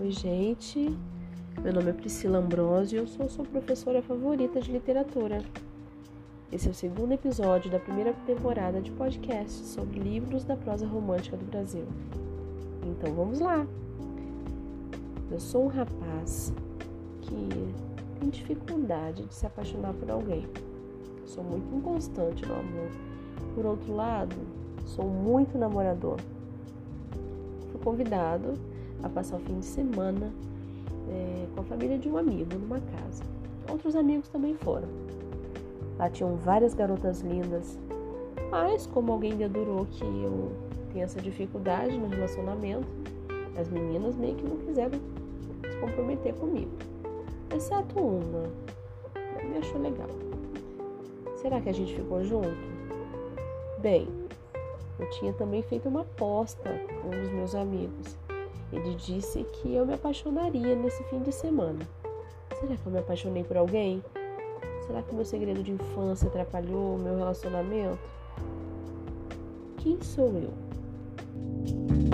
Oi, gente. Meu nome é Priscila Ambrosio e eu sou sua professora favorita de literatura. Esse é o segundo episódio da primeira temporada de podcast sobre livros da prosa romântica do Brasil. Então vamos lá! Eu sou um rapaz que tem dificuldade de se apaixonar por alguém. Sou muito inconstante no amor. Por outro lado, sou muito namorador. Fui convidado a passar o fim de semana é, com a família de um amigo numa casa. Outros amigos também foram. Lá tinham várias garotas lindas, mas como alguém dedurou que eu tenho essa dificuldade no relacionamento, as meninas meio que não quiseram se comprometer comigo. Exceto uma, me achou legal. Será que a gente ficou junto? Bem, eu tinha também feito uma aposta com dos meus amigos ele disse que eu me apaixonaria nesse fim de semana. Será que eu me apaixonei por alguém? Será que o meu segredo de infância atrapalhou o meu relacionamento? Quem sou eu?